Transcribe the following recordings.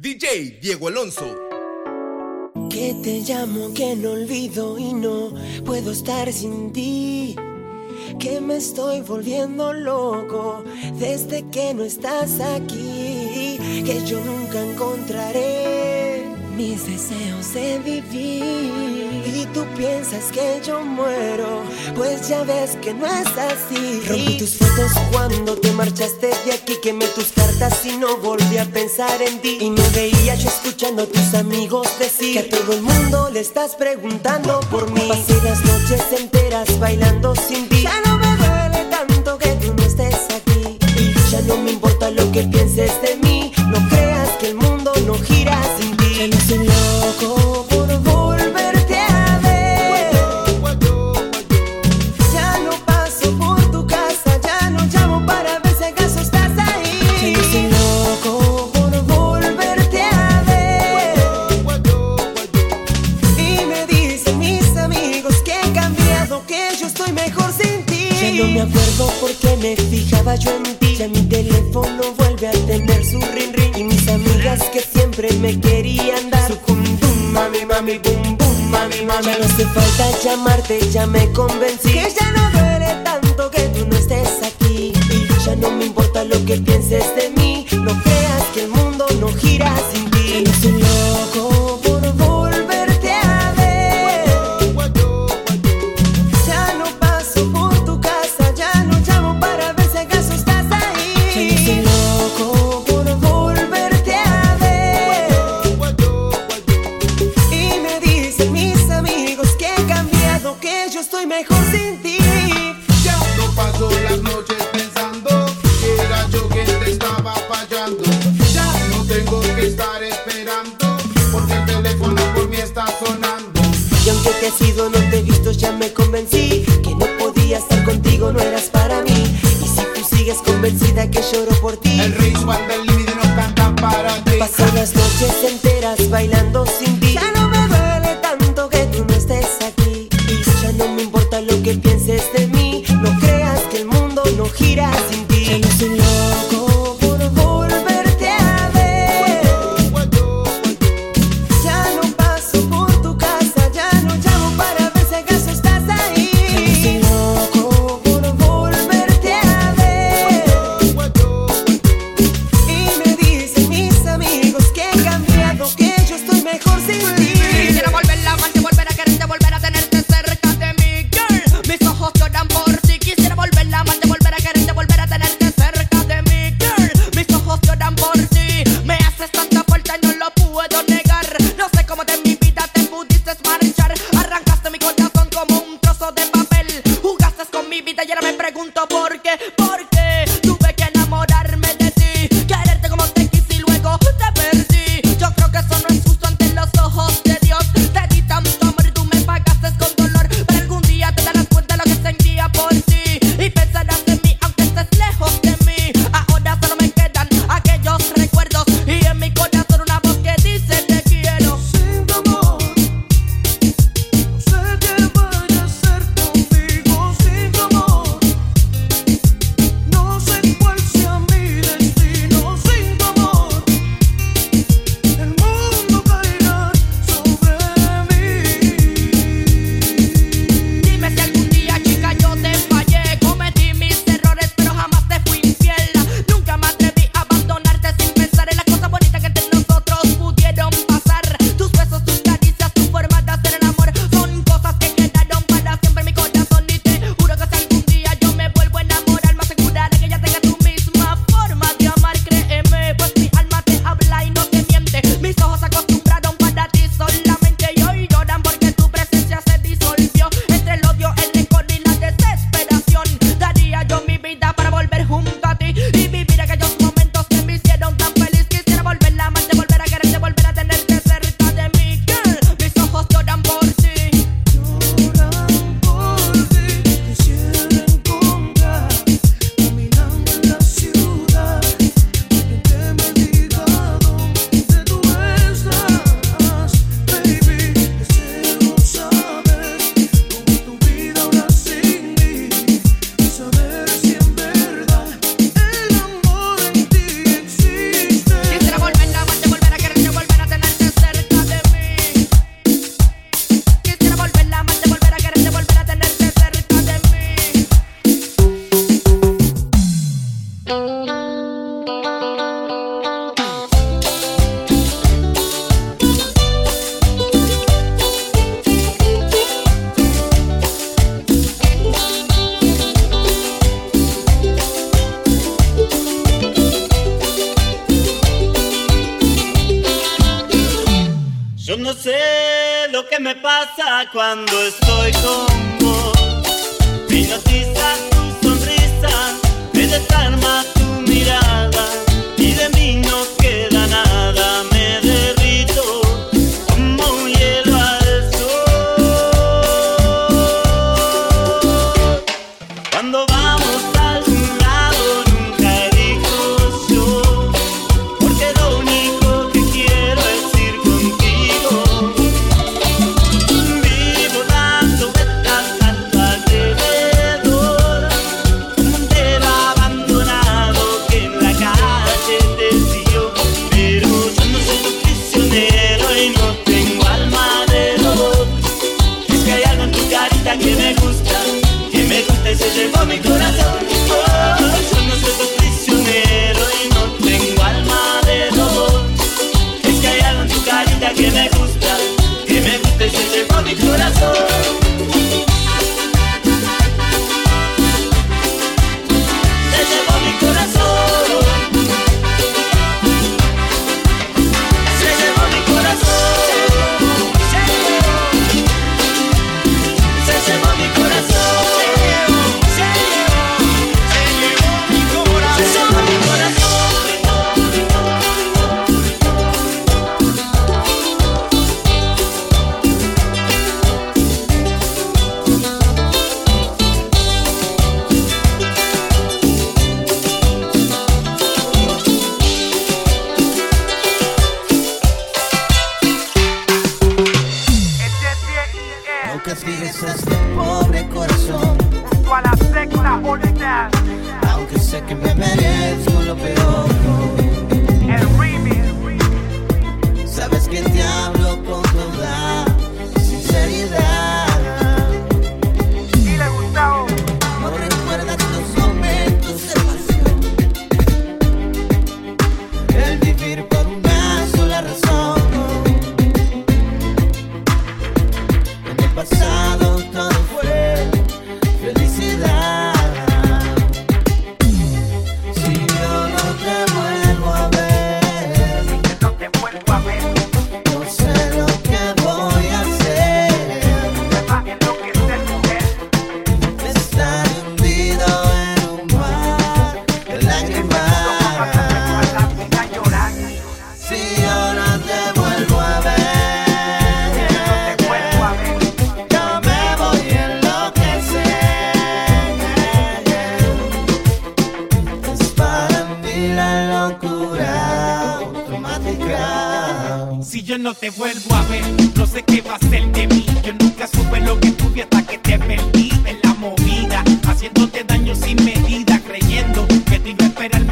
DJ Diego Alonso. Que te llamo, que no olvido y no puedo estar sin ti. Que me estoy volviendo loco desde que no estás aquí. Que yo nunca encontraré mis deseos de vivir. Tú piensas que yo muero, pues ya ves que no es así. Rompí tus fotos cuando te marchaste de aquí, quemé tus cartas y no volví a pensar en ti. Y me veía yo escuchando a tus amigos decir que a todo el mundo le estás preguntando por mí. Pasé las noches enteras bailando sin ti. Ya no me duele tanto que tú no estés aquí. Y ya no me importa lo que pienses de mí. No creas que el mundo no gira sin ti. Ya no soy Ya mi teléfono vuelve a tener su ring ring. Y mis amigas que siempre me querían dar su cum mami, mami, bum bum, mami, mami. Ya no hace falta llamarte, ya me convencí. Que ya no te no te he visto, ya me convencí que no podía estar contigo, no eras para mí. Y si tú sigues convencida que lloro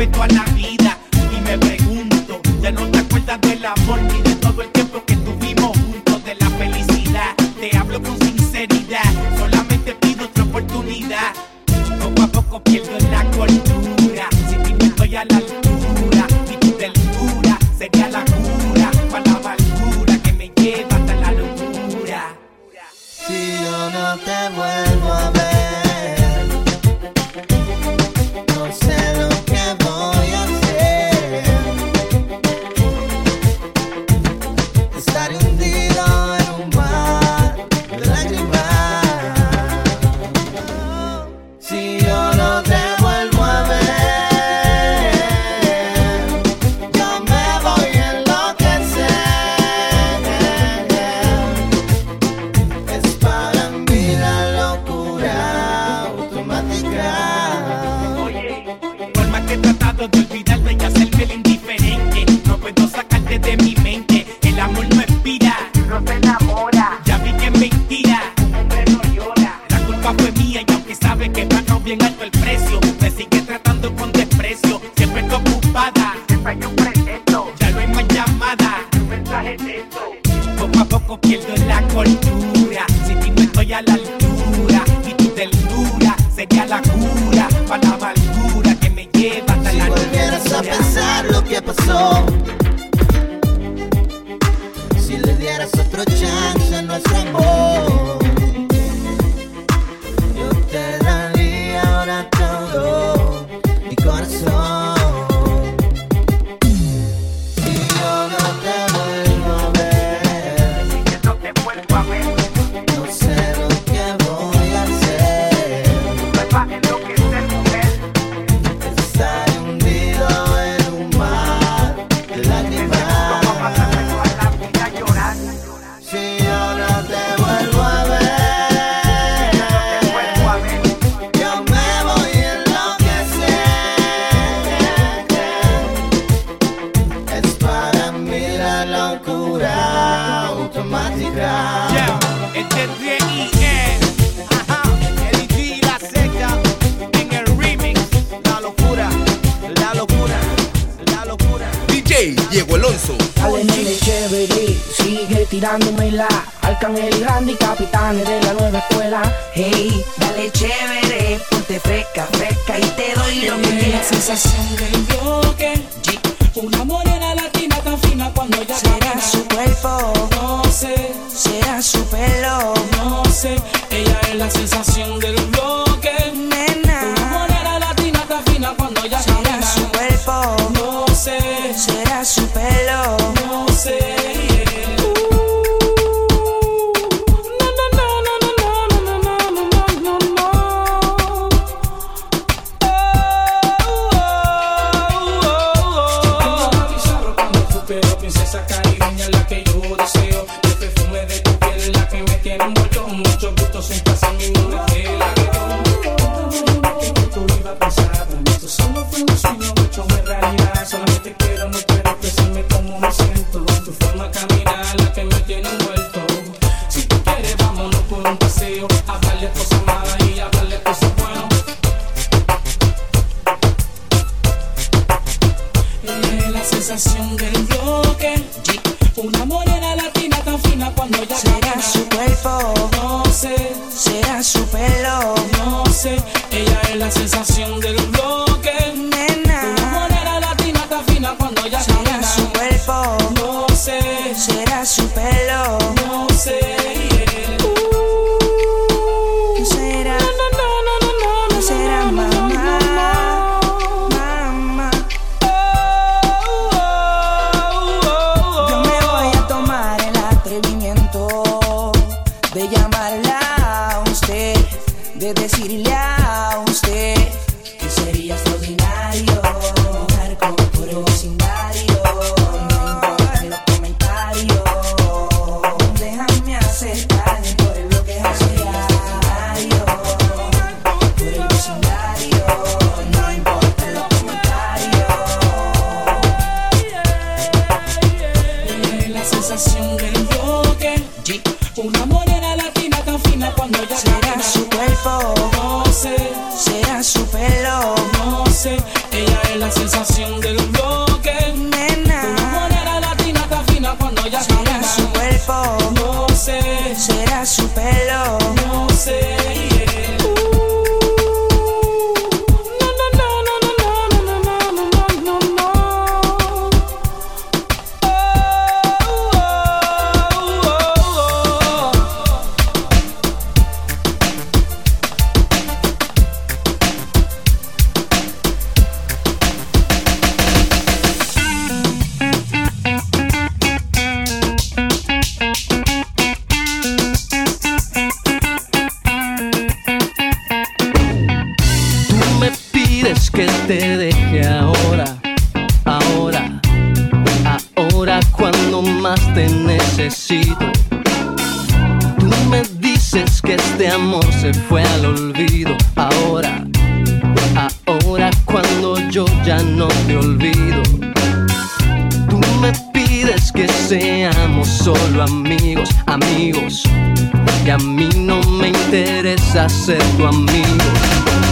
iba a que he tratado cuando ya No sé, será su pelo. No sé, ella es la sensación de deje ahora, ahora, ahora cuando más te necesito. Tú me dices que este amor se fue al olvido, ahora, ahora cuando yo ya no te olvido. Tú me pides que seamos solo amigos, amigos, y a mí no me interesa ser tu amigo.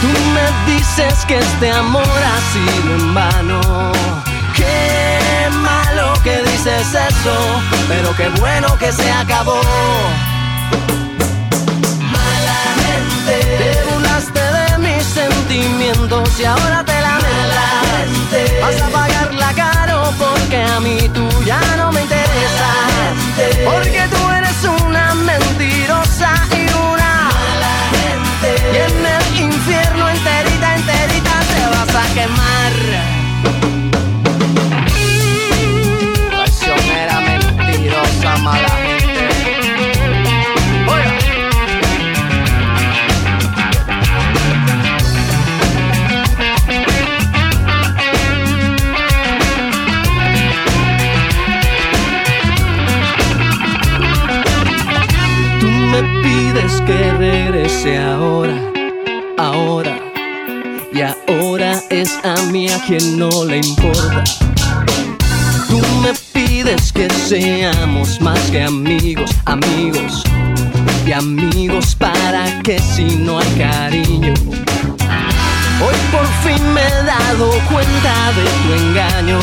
Tú me dices que este amor ha sido en vano. Qué malo que dices eso, pero qué bueno que se acabó. Malamente te burlaste de mis sentimientos y ahora te lamentas. Vas a pagarla caro porque a mí tú ya no me interesas. Porque tú eres una mentirosa y una mala gente. busque amigos, amigos y amigos para que si no hay cariño. Hoy por fin me he dado cuenta de tu engaño,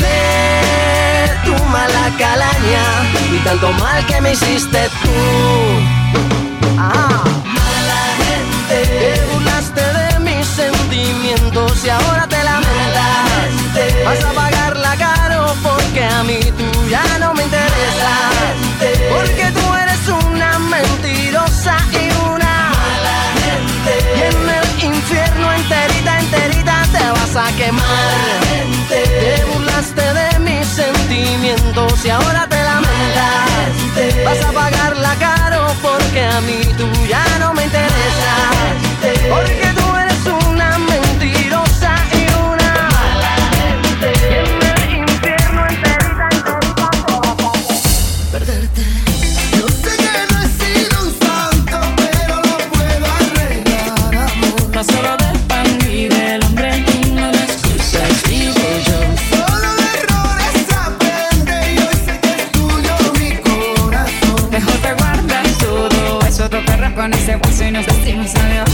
de tu mala calaña y tanto mal que me hiciste tú. a quemar. Te burlaste de mis sentimientos y ahora te lamentas. Vas a pagarla caro porque a mí tú ya no me interesas. Porque con ese hueso y nos vestimos a Dios.